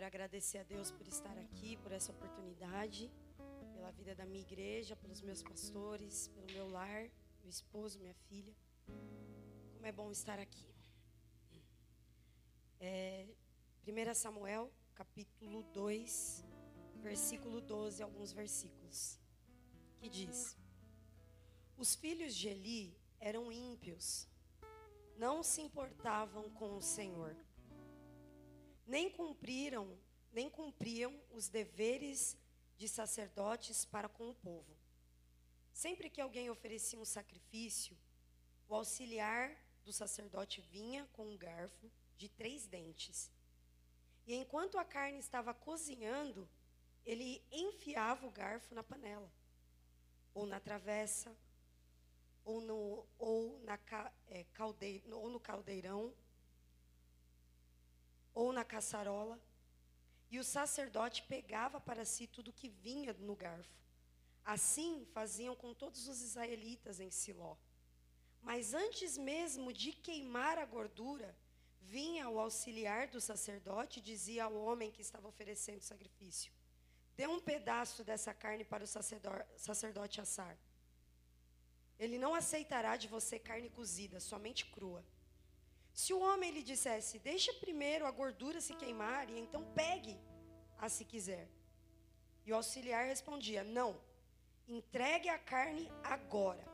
Quero agradecer a Deus por estar aqui, por essa oportunidade, pela vida da minha igreja, pelos meus pastores, pelo meu lar, meu esposo, minha filha. Como é bom estar aqui. É, 1 Samuel, capítulo 2, versículo 12, alguns versículos, que diz: Os filhos de Eli eram ímpios, não se importavam com o Senhor, nem cumpriram, nem cumpriam os deveres de sacerdotes para com o povo. Sempre que alguém oferecia um sacrifício, o auxiliar do sacerdote vinha com um garfo de três dentes. E enquanto a carne estava cozinhando, ele enfiava o garfo na panela, ou na travessa, ou no, ou na, é, calde, ou no caldeirão, ou na caçarola. E o sacerdote pegava para si tudo que vinha no garfo. Assim faziam com todos os israelitas em Siló. Mas antes mesmo de queimar a gordura, vinha o auxiliar do sacerdote e dizia ao homem que estava oferecendo o sacrifício: Dê um pedaço dessa carne para o sacerdote assar. Ele não aceitará de você carne cozida, somente crua. Se o homem lhe dissesse, deixa primeiro a gordura se queimar e então pegue a se quiser. E o auxiliar respondia, não, entregue a carne agora,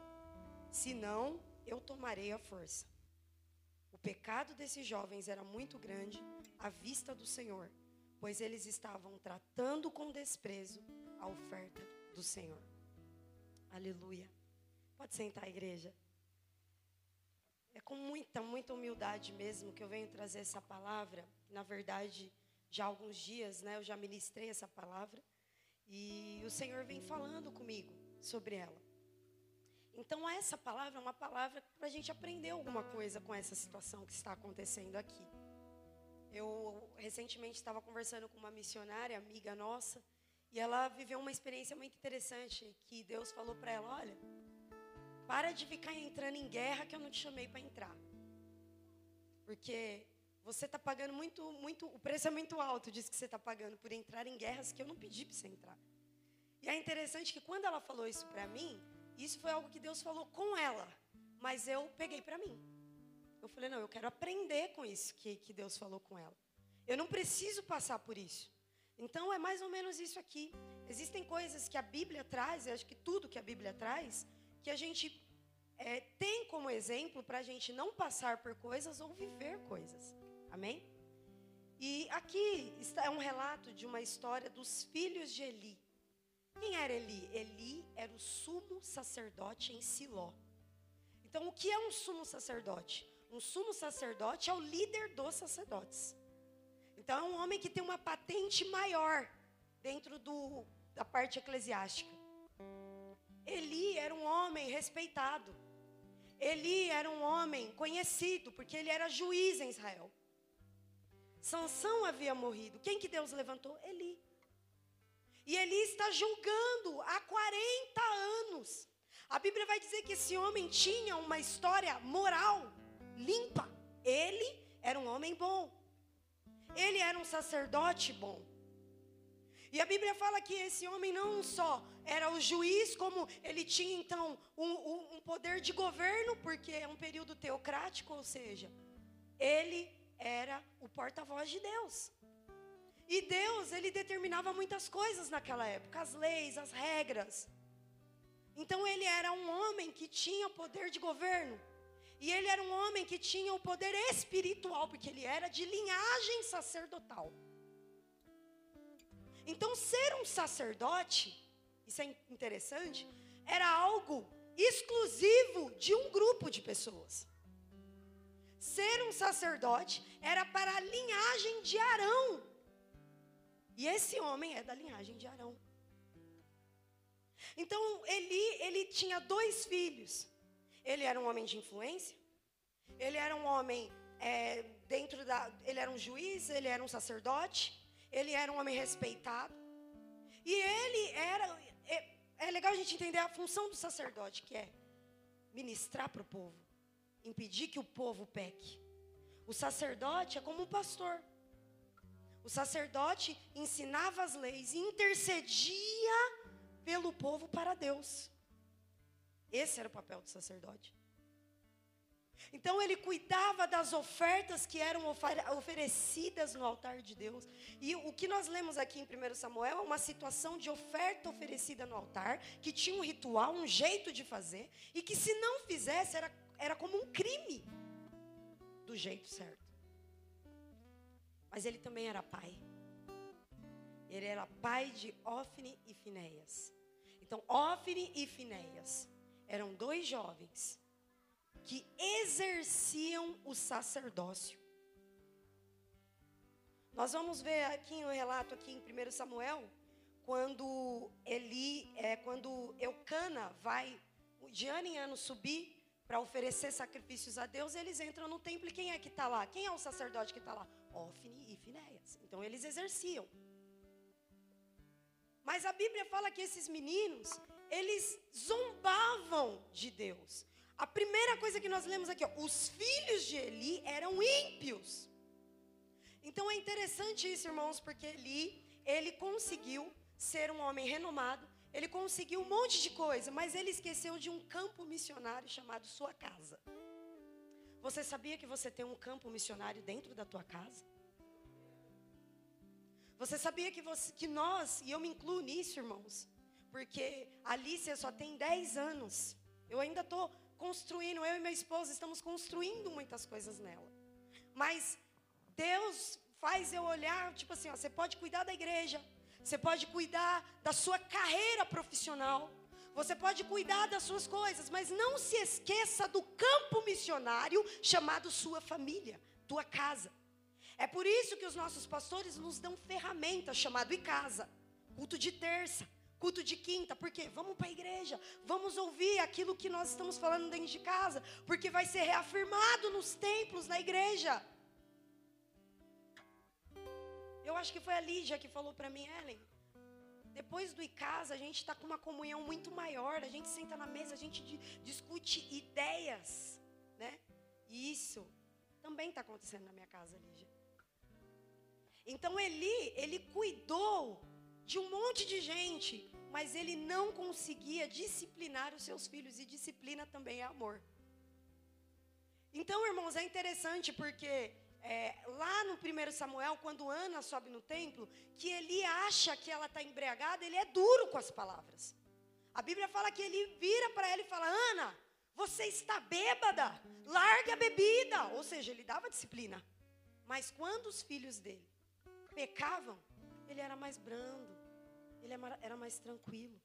senão eu tomarei a força. O pecado desses jovens era muito grande à vista do Senhor, pois eles estavam tratando com desprezo a oferta do Senhor. Aleluia. Pode sentar, igreja. Com muita, muita humildade mesmo que eu venho trazer essa palavra. Na verdade, já há alguns dias, né, eu já ministrei essa palavra e o Senhor vem falando comigo sobre ela. Então, essa palavra é uma palavra para a gente aprender alguma coisa com essa situação que está acontecendo aqui. Eu recentemente estava conversando com uma missionária, amiga nossa, e ela viveu uma experiência muito interessante que Deus falou para ela: olha, para de ficar entrando em guerra que eu não te chamei para entrar. Porque você está pagando muito, muito, o preço é muito alto, diz que você está pagando por entrar em guerras que eu não pedi para você entrar. E é interessante que quando ela falou isso para mim, isso foi algo que Deus falou com ela, mas eu peguei para mim. Eu falei, não, eu quero aprender com isso que, que Deus falou com ela. Eu não preciso passar por isso. Então é mais ou menos isso aqui. Existem coisas que a Bíblia traz, eu acho que tudo que a Bíblia traz, que a gente é, tem como exemplo para a gente não passar por coisas ou viver coisas. Amém? E aqui está é um relato de uma história dos filhos de Eli. Quem era Eli? Eli era o sumo sacerdote em Siló. Então, o que é um sumo sacerdote? Um sumo sacerdote é o líder dos sacerdotes. Então, é um homem que tem uma patente maior dentro do, da parte eclesiástica. Eli era um homem respeitado. Eli era um homem conhecido, porque ele era juiz em Israel. Sansão havia morrido. Quem que Deus levantou? Eli. E Eli está julgando há 40 anos. A Bíblia vai dizer que esse homem tinha uma história moral limpa. Ele era um homem bom. Ele era um sacerdote bom. E a Bíblia fala que esse homem não só era o juiz, como ele tinha então um, um, poder de governo, porque é um período teocrático, ou seja, ele era o porta-voz de Deus. E Deus, ele determinava muitas coisas naquela época, as leis, as regras. Então ele era um homem que tinha poder de governo. E ele era um homem que tinha o poder espiritual, porque ele era de linhagem sacerdotal. Então, ser um sacerdote, isso é interessante, era algo exclusivo de um grupo de pessoas. Ser um sacerdote era para a linhagem de Arão. E esse homem é da linhagem de Arão. Então, Eli, ele tinha dois filhos. Ele era um homem de influência. Ele era um homem é, dentro da. Ele era um juiz, ele era um sacerdote ele era um homem respeitado. E ele era. É, é legal a gente entender a função do sacerdote, que é ministrar para o povo, impedir que o povo peque. O sacerdote é como um pastor. O sacerdote ensinava as leis e intercedia pelo povo para Deus. Esse era o papel do sacerdote. Então ele cuidava das ofertas que eram oferecidas no altar de Deus. E o que nós lemos aqui em 1 Samuel é uma situação de oferta oferecida no altar, que tinha um ritual, um jeito de fazer, e que se não fizesse era, era como um crime do jeito certo. Mas ele também era pai. Ele era pai de Ofne e Finéias. Então, Ofne e Finéias eram dois jovens que exerciam o sacerdócio. Nós vamos ver aqui no relato aqui em 1 Samuel, quando Eli, é, quando Eucana vai de ano em ano subir para oferecer sacrifícios a Deus, eles entram no templo e quem é que está lá? Quem é o sacerdote que está lá? Ofne e Finéias. Então eles exerciam. Mas a Bíblia fala que esses meninos, eles zombavam de Deus. A primeira coisa que nós lemos aqui, ó, os filhos de Eli eram ímpios. Então é interessante isso, irmãos, porque Eli, ele conseguiu ser um homem renomado, ele conseguiu um monte de coisa, mas ele esqueceu de um campo missionário chamado sua casa. Você sabia que você tem um campo missionário dentro da tua casa? Você sabia que, você, que nós, e eu me incluo nisso, irmãos, porque a Alicia só tem 10 anos. Eu ainda estou construindo, eu e meu esposo estamos construindo muitas coisas nela. Mas Deus faz eu olhar, tipo assim, ó, você pode cuidar da igreja, você pode cuidar da sua carreira profissional, você pode cuidar das suas coisas, mas não se esqueça do campo missionário chamado sua família, tua casa. É por isso que os nossos pastores nos dão ferramentas chamado e casa, culto de terça, culto de quinta, por quê? Vamos para a igreja, vamos ouvir aquilo que nós estamos falando dentro de casa, porque vai ser reafirmado nos templos, na igreja. Eu acho que foi a Lígia que falou para mim, Ellen. Depois do ICASA, a gente está com uma comunhão muito maior. A gente senta na mesa, a gente discute ideias, né? E isso também está acontecendo na minha casa, Lígia. Então Eli, ele cuidou de um monte de gente, mas ele não conseguia disciplinar os seus filhos, e disciplina também é amor. Então, irmãos, é interessante porque é, lá no 1 Samuel, quando Ana sobe no templo, que ele acha que ela está embriagada, ele é duro com as palavras. A Bíblia fala que ele vira para ela e fala: Ana, você está bêbada, largue a bebida. Ou seja, ele dava disciplina. Mas quando os filhos dele pecavam, ele era mais brando, ele era mais tranquilo.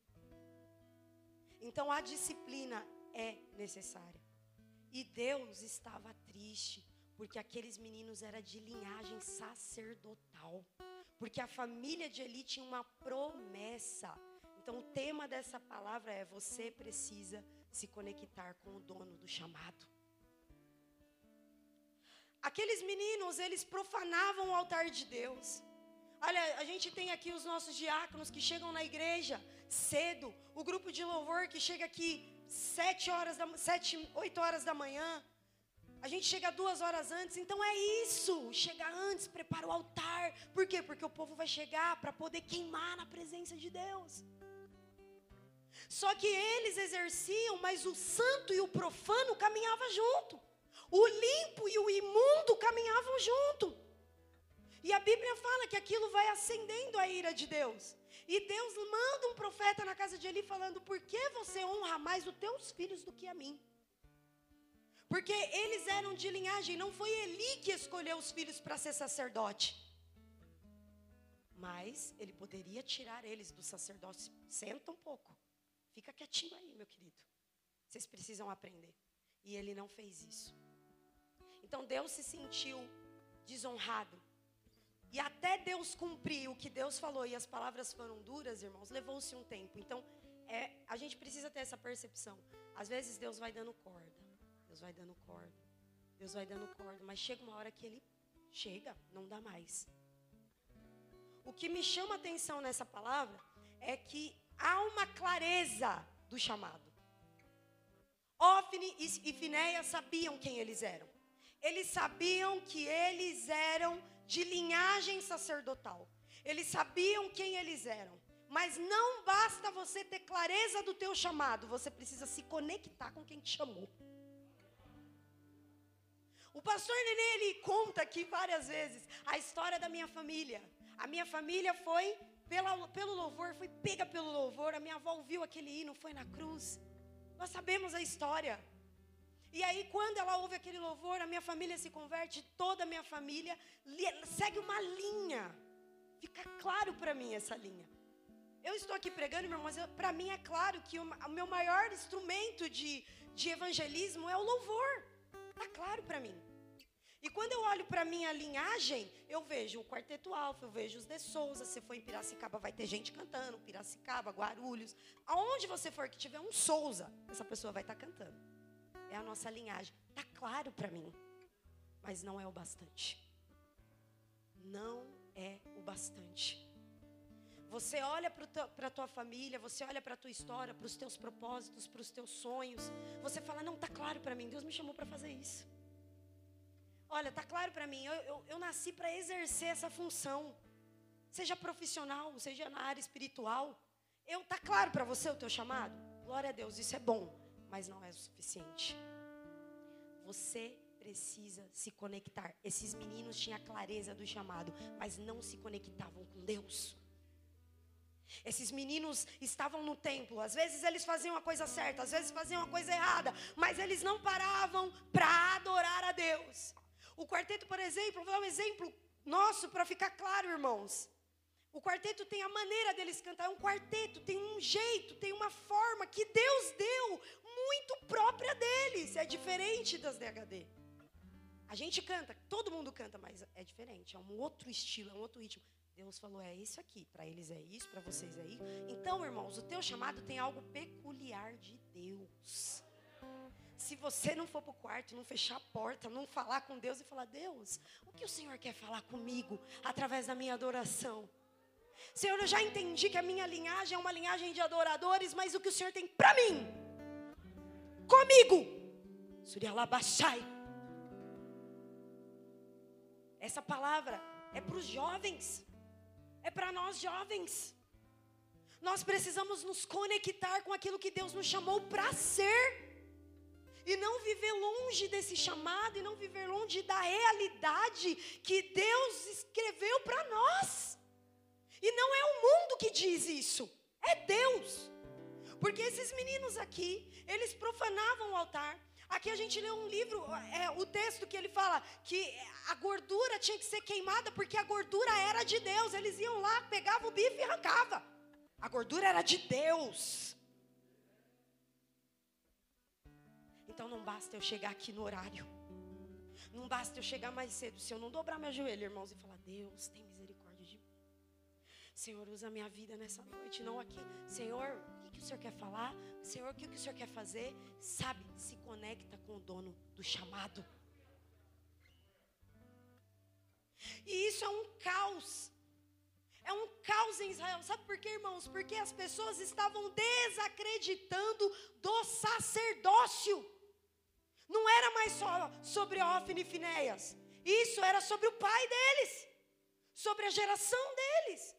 Então a disciplina é necessária. E Deus estava triste, porque aqueles meninos eram de linhagem sacerdotal. Porque a família de Eli tinha uma promessa. Então o tema dessa palavra é: você precisa se conectar com o dono do chamado. Aqueles meninos, eles profanavam o altar de Deus. Olha, a gente tem aqui os nossos diáconos que chegam na igreja cedo, o grupo de louvor que chega aqui sete horas, da, sete, oito horas da manhã. A gente chega duas horas antes, então é isso. Chega antes, prepara o altar. Por quê? Porque o povo vai chegar para poder queimar na presença de Deus. Só que eles exerciam, mas o santo e o profano caminhavam junto. O limpo e o imundo caminhavam junto. E a Bíblia fala que aquilo vai acendendo a ira de Deus. E Deus manda um profeta na casa de Eli falando: Por que você honra mais os teus filhos do que a mim? Porque eles eram de linhagem, não foi Eli que escolheu os filhos para ser sacerdote. Mas ele poderia tirar eles do sacerdócio. Senta um pouco. Fica quietinho aí, meu querido. Vocês precisam aprender. E ele não fez isso. Então Deus se sentiu desonrado e até Deus cumprir o que Deus falou e as palavras foram duras, irmãos, levou-se um tempo. Então, é, a gente precisa ter essa percepção. Às vezes Deus vai dando corda, Deus vai dando corda, Deus vai dando corda, mas chega uma hora que Ele chega, não dá mais. O que me chama atenção nessa palavra é que há uma clareza do chamado. Ofne e Finéia sabiam quem eles eram. Eles sabiam que eles eram de linhagem sacerdotal. Eles sabiam quem eles eram. Mas não basta você ter clareza do teu chamado, você precisa se conectar com quem te chamou. O pastor Nenê, ele conta aqui várias vezes a história da minha família. A minha família foi pela, pelo louvor, foi pega pelo louvor. A minha avó ouviu aquele hino, foi na cruz. Nós sabemos a história. E aí, quando ela ouve aquele louvor, a minha família se converte, toda a minha família segue uma linha. Fica claro para mim essa linha. Eu estou aqui pregando, irmão, mas para mim é claro que o, o, meu maior instrumento de, de evangelismo é o louvor. Está claro para mim. E quando eu olho para minha linhagem, eu vejo o Quarteto Alfa, eu vejo os De Souza. Se for em Piracicaba, vai ter gente cantando. Piracicaba, Guarulhos. Aonde você for que tiver um Souza, essa pessoa vai estar tá cantando. É a nossa linhagem. Está claro para mim. Mas não é o bastante. Não é o bastante. Você olha para a tua família, você olha para a tua história, para os teus propósitos, para os teus sonhos. Você fala, não, está claro para mim, Deus me chamou para fazer isso. Olha, está claro para mim, eu, eu, eu nasci para exercer essa função. Seja profissional, seja na área espiritual. Eu, tá claro para você o teu chamado? Glória a Deus, isso é bom, mas não é o suficiente. Você precisa se conectar. Esses meninos tinham a clareza do chamado, mas não se conectavam com Deus. Esses meninos estavam no templo, às vezes eles faziam a coisa certa, às vezes faziam a coisa errada, mas eles não paravam para adorar a Deus. O quarteto, por exemplo, vou dar um exemplo nosso para ficar claro, irmãos. O quarteto tem a maneira deles cantar, é um quarteto, tem um jeito, tem uma forma que Deus deu muito própria deles, é diferente das DHD. A gente canta, todo mundo canta, mas é diferente, é um outro estilo, é um outro ritmo. Deus falou: é isso aqui, para eles é isso, para vocês é isso. Então, irmãos, o teu chamado tem algo peculiar de Deus. Se você não for para o quarto, não fechar a porta, não falar com Deus e falar: Deus, o que o Senhor quer falar comigo através da minha adoração? Senhor, eu já entendi que a minha linhagem é uma linhagem de adoradores, mas o que o Senhor tem para mim, comigo, Surialabachai. Essa palavra é para os jovens é para nós jovens. Nós precisamos nos conectar com aquilo que Deus nos chamou para ser. E não viver longe desse chamado, e não viver longe da realidade que Deus escreveu para nós. E não é o mundo que diz isso, é Deus. Porque esses meninos aqui, eles profanavam o altar, Aqui a gente lê um livro, é, o texto que ele fala que a gordura tinha que ser queimada porque a gordura era de Deus. Eles iam lá, pegavam o bife e arrancava. A gordura era de Deus. Então não basta eu chegar aqui no horário. Não basta eu chegar mais cedo. Se eu não dobrar meu joelho, irmãos, e falar, Deus, tem misericórdia de mim. Senhor, usa minha vida nessa noite, não aqui. Senhor, o Senhor quer falar? Senhor, o que o Senhor quer fazer? Sabe, se conecta com o dono do chamado. E isso é um caos. É um caos em Israel. Sabe por quê, irmãos? Porque as pessoas estavam desacreditando do sacerdócio. Não era mais só sobre Ofne e Finéias. Isso era sobre o pai deles, sobre a geração deles.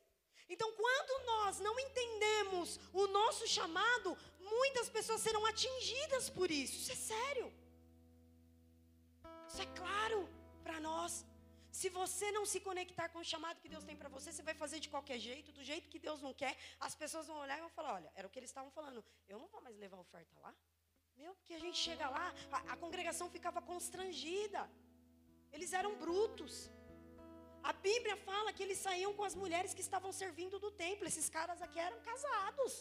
Então, quando nós não entendemos o nosso chamado, muitas pessoas serão atingidas por isso. Isso é sério. Isso é claro para nós. Se você não se conectar com o chamado que Deus tem para você, você vai fazer de qualquer jeito, do jeito que Deus não quer. As pessoas vão olhar e vão falar: olha, era o que eles estavam falando. Eu não vou mais levar oferta lá. Meu, porque a gente chega lá, a, a congregação ficava constrangida. Eles eram brutos. A Bíblia fala que eles saíam com as mulheres que estavam servindo do templo. Esses caras aqui eram casados.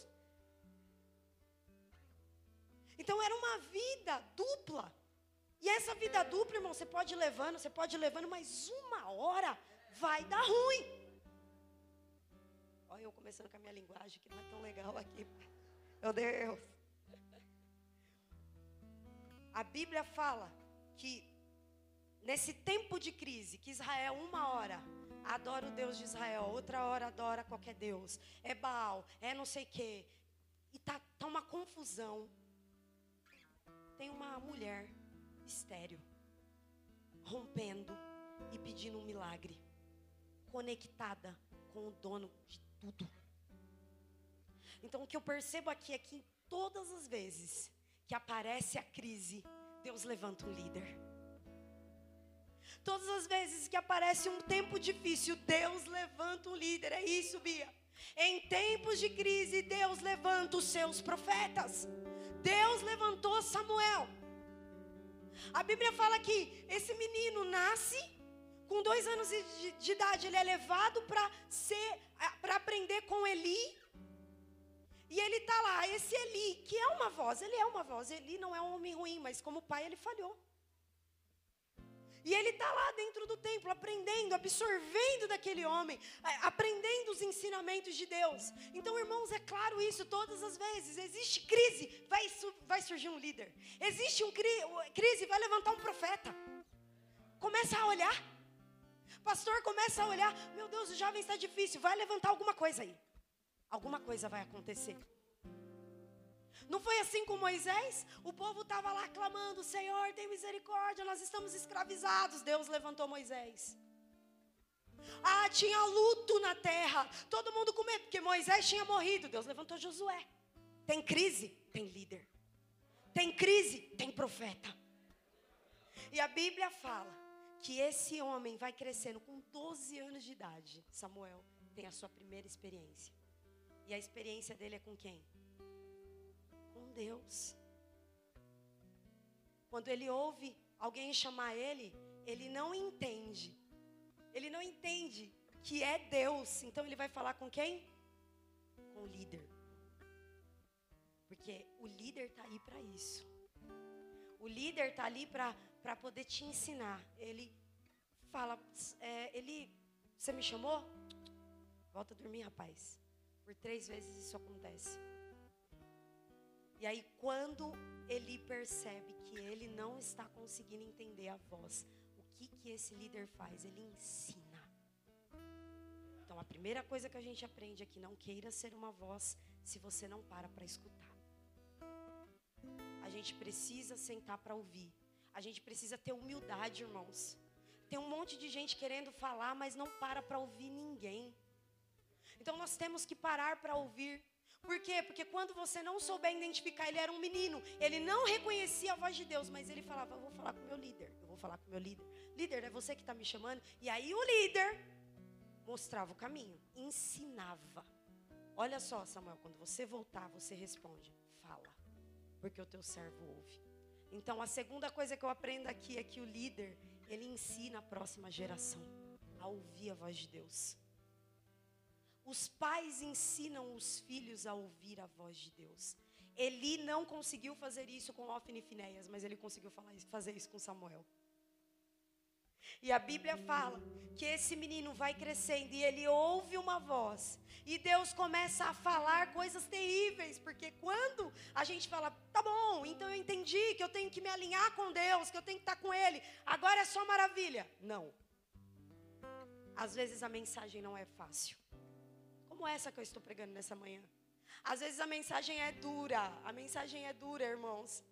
Então era uma vida dupla. E essa vida dupla, irmão, você pode ir levando, você pode ir levando, mas uma hora vai dar ruim. Olha eu começando com a minha linguagem, que não é tão legal aqui. Meu Deus. A Bíblia fala que Nesse tempo de crise, que Israel, uma hora, adora o Deus de Israel, outra hora adora qualquer Deus, é Baal, é não sei o quê, e tá, tá uma confusão. Tem uma mulher estéreo, rompendo e pedindo um milagre. conectada com o dono de tudo. Então o que eu percebo aqui é que todas as vezes que aparece a crise, Deus levanta um líder. Todas as vezes que aparece um tempo difícil, Deus levanta um líder. É isso, Bia. Em tempos de crise, Deus levanta os seus profetas. Deus levantou Samuel. A Bíblia fala que esse menino nasce com dois anos de, de idade, ele é levado para ser, para aprender com Eli. E ele está lá, esse Eli, que é uma voz, ele é uma voz. Eli não é um homem ruim, mas como pai ele falhou. E ele está lá dentro do templo, aprendendo, absorvendo daquele homem, aprendendo os ensinamentos de Deus. Então, irmãos, é claro isso todas as vezes. Existe crise, vai, vai surgir um líder. Existe um cri, crise, vai levantar um profeta. Começa a olhar. Pastor, começa a olhar. Meu Deus, o jovem está difícil. Vai levantar alguma coisa aí. Alguma coisa vai acontecer. Não foi assim com Moisés? O povo estava lá clamando: Senhor, tem misericórdia, nós estamos escravizados. Deus levantou Moisés. Ah, tinha luto na terra, todo mundo com medo, porque Moisés tinha morrido. Deus levantou Josué. Tem crise? Tem líder. Tem crise? Tem profeta. E a Bíblia fala que esse homem vai crescendo com 12 anos de idade. Samuel tem a sua primeira experiência. E a experiência dele é com quem? Deus. Quando ele ouve alguém chamar ele, ele não entende. Ele não entende que é Deus. Então ele vai falar com quem? Com o líder. Porque o líder está aí para isso. O líder está ali para poder te ensinar. Ele fala, é, ele, você me chamou? Volta a dormir, rapaz. Por três vezes isso acontece. E aí, quando ele percebe que ele não está conseguindo entender a voz, o que, que esse líder faz? Ele ensina. Então, a primeira coisa que a gente aprende é que não queira ser uma voz se você não para para escutar. A gente precisa sentar para ouvir. A gente precisa ter humildade, irmãos. Tem um monte de gente querendo falar, mas não para para ouvir ninguém. Então nós temos que parar para ouvir. Por quê? Porque quando você não souber identificar, ele era um menino, ele não reconhecia a voz de Deus, mas ele falava: Eu vou falar com o meu líder, eu vou falar com o meu líder. Líder, é você que está me chamando? E aí o líder mostrava o caminho, ensinava. Olha só, Samuel, quando você voltar, você responde: Fala, porque o teu servo ouve. Então a segunda coisa que eu aprendo aqui é que o líder, ele ensina a próxima geração a ouvir a voz de Deus. Os pais ensinam os filhos a ouvir a voz de Deus. Eli não conseguiu fazer isso com Ofni e Finéias, mas ele conseguiu fazer isso com Samuel. E a Bíblia fala que esse menino vai crescendo e ele ouve uma voz. E Deus começa a falar coisas terríveis, porque quando a gente fala, tá bom, então eu entendi que eu tenho que me alinhar com Deus, que eu tenho que estar com Ele, agora é só maravilha. Não. Às vezes a mensagem não é fácil como essa que eu estou pregando nessa manhã. Às vezes a mensagem é dura, a mensagem é dura, irmãos.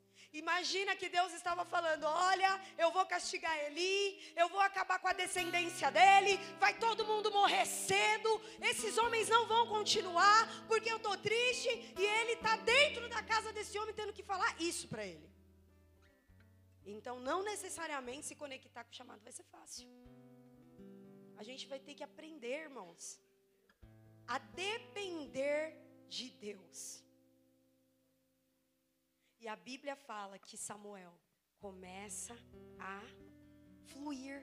Imagina que Deus estava falando: Olha, eu vou castigar Eli, eu vou acabar com a descendência dele, vai todo mundo morrer cedo, esses homens não vão continuar, porque eu estou triste, e ele está dentro da casa desse homem tendo que falar isso para ele. Então, não necessariamente se conectar com o chamado vai ser fácil. A gente vai ter que aprender, irmãos a depender de Deus. E a Bíblia fala que Samuel começa a fluir.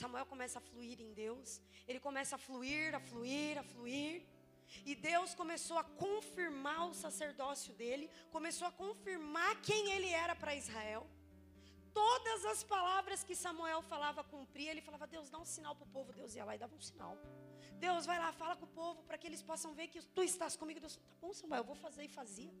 Samuel começa a fluir em Deus, ele começa a fluir, a fluir, a fluir. E Deus começou a confirmar o sacerdócio dele, começou a confirmar quem ele era para Israel. Todas as palavras que Samuel falava cumpria, ele falava: Deus, dá um sinal para o povo. Deus ia lá e dava um sinal. Deus vai lá, fala com o povo para que eles possam ver que tu estás comigo. Deus, tá bom, Samuel, eu vou fazer e fazia.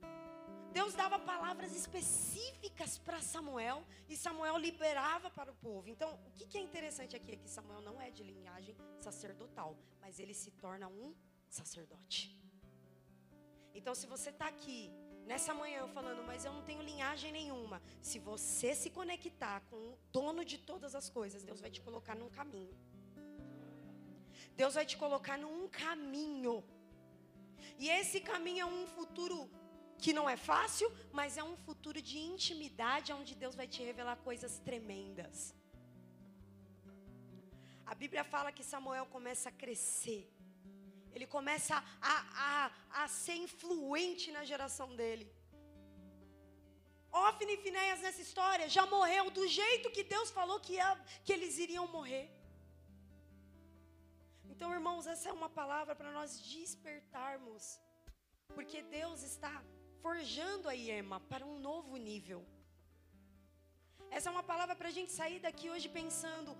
Deus dava palavras específicas para Samuel e Samuel liberava para o povo. Então, o que, que é interessante aqui é que Samuel não é de linhagem sacerdotal, mas ele se torna um sacerdote. Então, se você está aqui nessa manhã falando, mas eu não tenho linhagem nenhuma, se você se conectar com o dono de todas as coisas, Deus vai te colocar num caminho. Deus vai te colocar num caminho. E esse caminho é um futuro que não é fácil, mas é um futuro de intimidade, onde Deus vai te revelar coisas tremendas. A Bíblia fala que Samuel começa a crescer. Ele começa a, a, a ser influente na geração dele. Ofne e Finéias nessa história já morreu do jeito que Deus falou que, ia, que eles iriam morrer. Então, irmãos, essa é uma palavra para nós despertarmos. Porque Deus está forjando a Iema para um novo nível. Essa é uma palavra para a gente sair daqui hoje pensando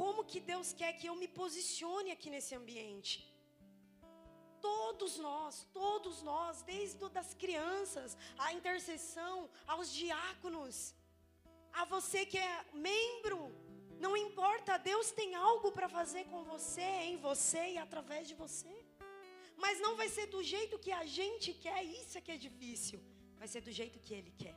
como que Deus quer que eu me posicione aqui nesse ambiente. Todos nós, todos nós, desde das crianças, a intercessão, aos diáconos, a você que é membro, não importa, Deus tem algo para fazer com você, em você e através de você. Mas não vai ser do jeito que a gente quer, isso é que é difícil. Vai ser do jeito que Ele quer.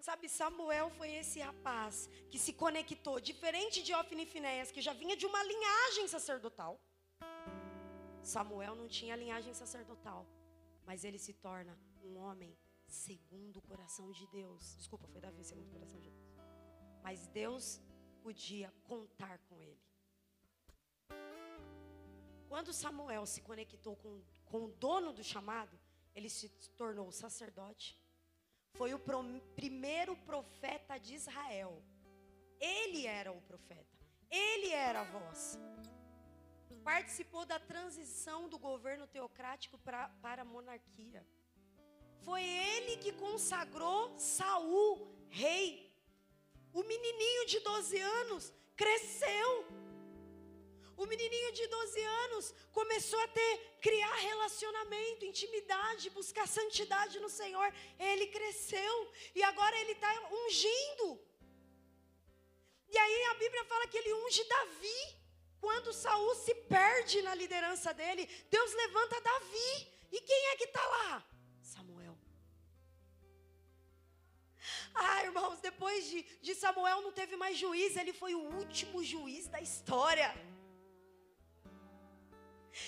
Sabe, Samuel foi esse rapaz que se conectou, diferente de Ofni e Finéias, que já vinha de uma linhagem sacerdotal. Samuel não tinha linhagem sacerdotal, mas ele se torna um homem segundo o coração de Deus. Desculpa, foi Davi segundo o coração de Deus. Mas Deus podia contar com ele. Quando Samuel se conectou com, com o dono do chamado, ele se tornou sacerdote. Foi o pro, primeiro profeta de Israel. Ele era o profeta. Ele era a voz. Participou da transição do governo teocrático pra, para a monarquia. Foi ele que consagrou Saul rei. O menininho de 12 anos cresceu. O menininho de 12 anos começou a ter, criar relacionamento, intimidade, buscar santidade no Senhor. Ele cresceu e agora ele está ungindo. E aí a Bíblia fala que ele unge Davi. Quando Saul se perde na liderança dele, Deus levanta Davi. E quem é que está lá? Samuel. Ah, irmãos, depois de, de Samuel não teve mais juiz, ele foi o último juiz da história.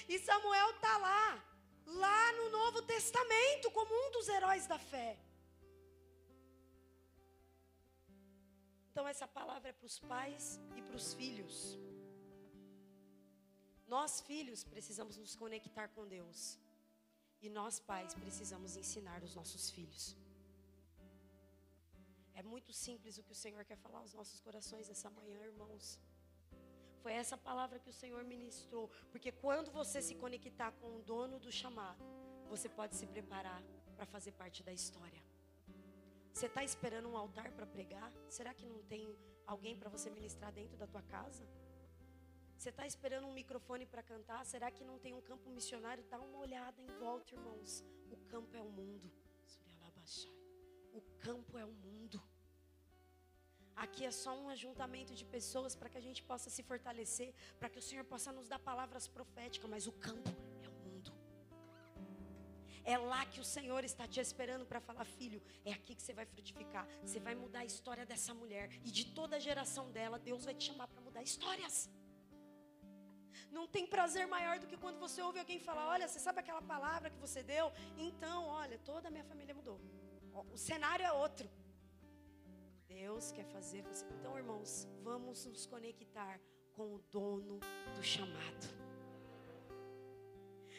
E Samuel está lá, lá no Novo Testamento, como um dos heróis da fé. Então, essa palavra é para os pais e para os filhos. Nós, filhos, precisamos nos conectar com Deus. E nós, pais, precisamos ensinar os nossos filhos. É muito simples o que o Senhor quer falar aos nossos corações essa manhã, irmãos. Foi essa palavra que o Senhor ministrou. Porque quando você se conectar com o dono do chamado, você pode se preparar para fazer parte da história. Você está esperando um altar para pregar? Será que não tem alguém para você ministrar dentro da tua casa? Você está esperando um microfone para cantar? Será que não tem um campo missionário? Dá uma olhada em volta, irmãos. O campo é o mundo. O campo é o mundo. Aqui é só um ajuntamento de pessoas para que a gente possa se fortalecer, para que o Senhor possa nos dar palavras proféticas, mas o campo é o mundo. É lá que o Senhor está te esperando para falar, filho, é aqui que você vai frutificar. Você vai mudar a história dessa mulher e de toda a geração dela, Deus vai te chamar para mudar histórias. Não tem prazer maior do que quando você ouve alguém falar: Olha, você sabe aquela palavra que você deu? Então, olha, toda a minha família mudou. O cenário é outro. Deus quer fazer você. Então, irmãos, vamos nos conectar com o dono do chamado.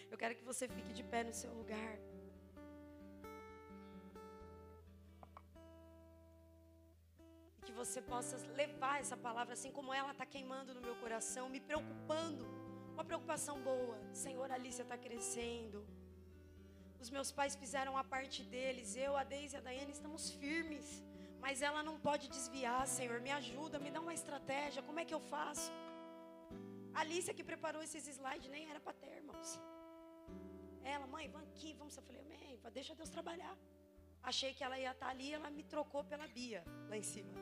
Eu quero que você fique de pé no seu lugar. E que você possa levar essa palavra assim como ela está queimando no meu coração, me preocupando. Uma preocupação boa. Senhor, a Alicia está crescendo. Os meus pais fizeram a parte deles. Eu, a Deise e a Daiane estamos firmes. Mas ela não pode desviar, Senhor. Me ajuda, me dá uma estratégia. Como é que eu faço? A Alicia que preparou esses slides nem era para ter, irmãos. Ela, mãe, vamos aqui, vamos. Eu falei, amém, deixa Deus trabalhar. Achei que ela ia estar ali, ela me trocou pela Bia lá em cima.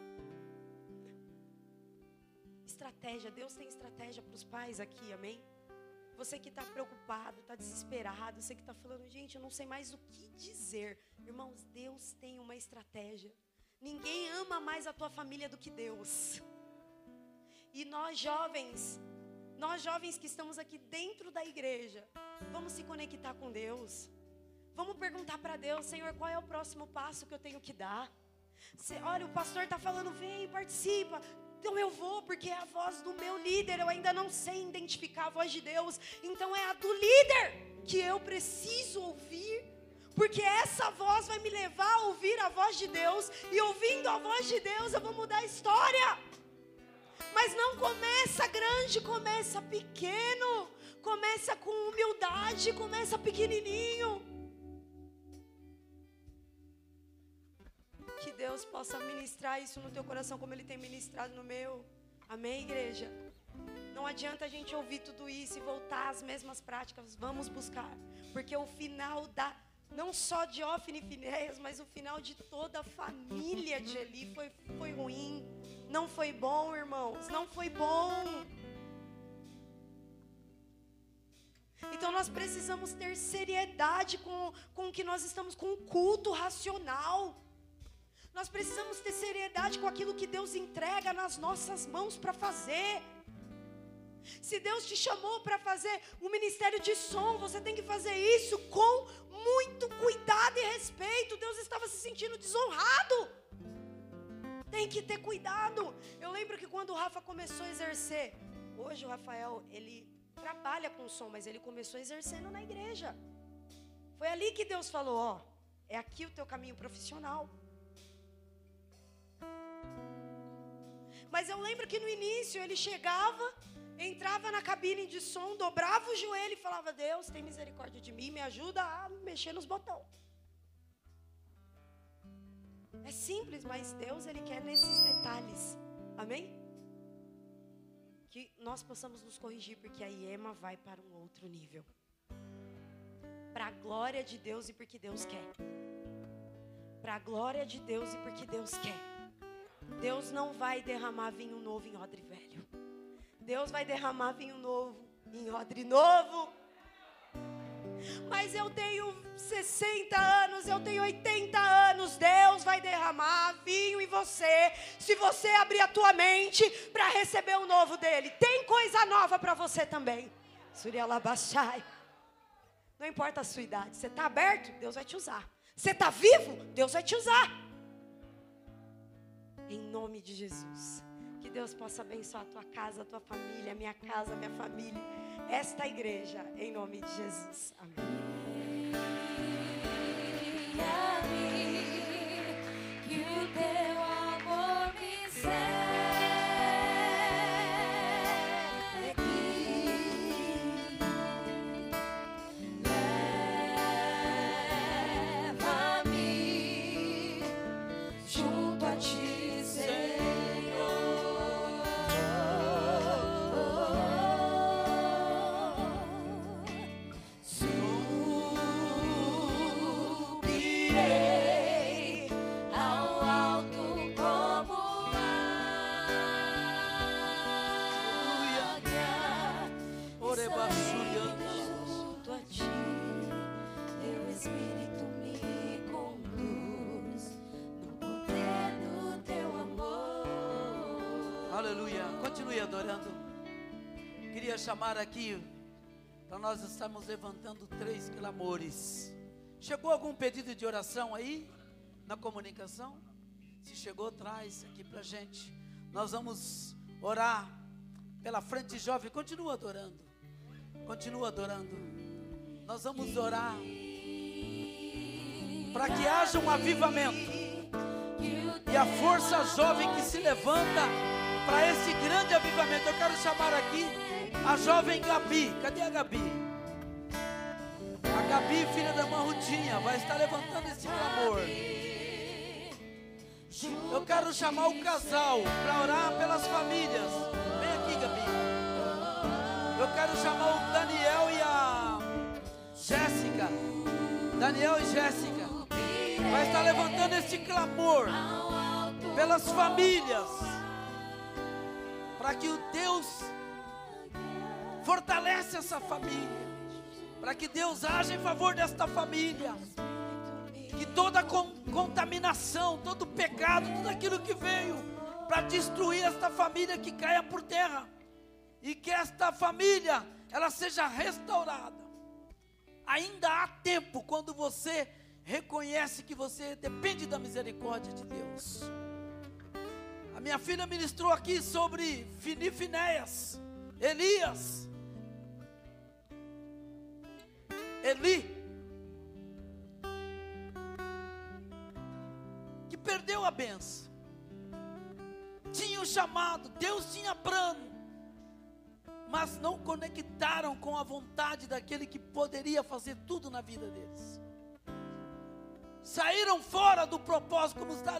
Estratégia, Deus tem estratégia para os pais aqui, amém? Você que está preocupado, está desesperado, você que está falando, gente, eu não sei mais o que dizer. Irmãos, Deus tem uma estratégia. Ninguém ama mais a tua família do que Deus. E nós jovens, Nós jovens que estamos aqui dentro da igreja, vamos se conectar com Deus. Vamos perguntar para Deus, Senhor, qual é o próximo passo que eu tenho que dar? Olha, o pastor está falando, vem, participa. Então eu vou, porque é a voz do meu líder. Eu ainda não sei identificar a voz de Deus. Então é a do líder que eu preciso ouvir. Porque essa voz vai me levar a ouvir a voz de Deus. E ouvindo a voz de Deus, eu vou mudar a história. Mas não começa grande, começa pequeno. Começa com humildade, começa pequenininho. Que Deus possa ministrar isso no teu coração como Ele tem ministrado no meu. Amém, igreja? Não adianta a gente ouvir tudo isso e voltar às mesmas práticas. Vamos buscar. Porque o final da. Não só de Ofne e Finéias, mas o final de toda a família de Eli foi, foi ruim. Não foi bom, irmãos. Não foi bom. Então nós precisamos ter seriedade com, com o que nós estamos, com o culto racional. Nós precisamos ter seriedade com aquilo que Deus entrega nas nossas mãos para fazer. Se Deus te chamou para fazer um ministério de som, você tem que fazer isso com muito cuidado e respeito. Deus estava se sentindo desonrado. Tem que ter cuidado. Eu lembro que quando o Rafa começou a exercer, hoje o Rafael, ele trabalha com som, mas ele começou exercendo na igreja. Foi ali que Deus falou: Ó, é aqui o teu caminho profissional. Mas eu lembro que no início ele chegava, entrava na cabine de som, dobrava o joelho e falava: Deus, tem misericórdia de mim, me ajuda a mexer nos botões. É simples, mas Deus ele quer nesses detalhes. Amém? Que nós possamos nos corrigir, porque a Iema vai para um outro nível. Para a glória de Deus e porque Deus quer. Para a glória de Deus e porque Deus quer. Deus não vai derramar vinho novo em odre velho. Deus vai derramar vinho novo em odre novo. Mas eu tenho 60 anos, eu tenho 80 anos. Deus vai derramar vinho em você, se você abrir a tua mente para receber o novo dele. Tem coisa nova para você também. Surialabachai. Não importa a sua idade, você está aberto, Deus vai te usar. Você está vivo, Deus vai te usar em nome de Jesus. Que Deus possa abençoar a tua casa, a tua família, a minha casa, a minha família, esta igreja, em nome de Jesus. Amém. Chamar aqui para nós estamos levantando três clamores. Chegou algum pedido de oração aí na comunicação? Se chegou, traz aqui para gente. Nós vamos orar pela frente jovem. Continua adorando. Continua adorando. Nós vamos orar para que haja um avivamento e a força jovem que se levanta para esse grande avivamento. Eu quero chamar aqui a jovem Gabi, cadê a Gabi? A Gabi, filha da irmã Rutinha, vai estar levantando esse clamor. Eu quero chamar o casal para orar pelas famílias. Vem aqui, Gabi. Eu quero chamar o Daniel e a Jéssica. Daniel e Jéssica. Vai estar levantando esse clamor pelas famílias. Para que o Deus Fortalece essa família. Para que Deus haja em favor desta família. Que toda contaminação, todo pecado, tudo aquilo que veio para destruir esta família que caia por terra. e que esta família ela seja restaurada. Ainda há tempo quando você reconhece que você depende da misericórdia de Deus. A minha filha ministrou aqui sobre Finifinéias, Elias, Eli, que perdeu a benção, tinha o chamado, Deus tinha plano, mas não conectaram com a vontade daquele que poderia fazer tudo na vida deles. Saíram fora do propósito, como está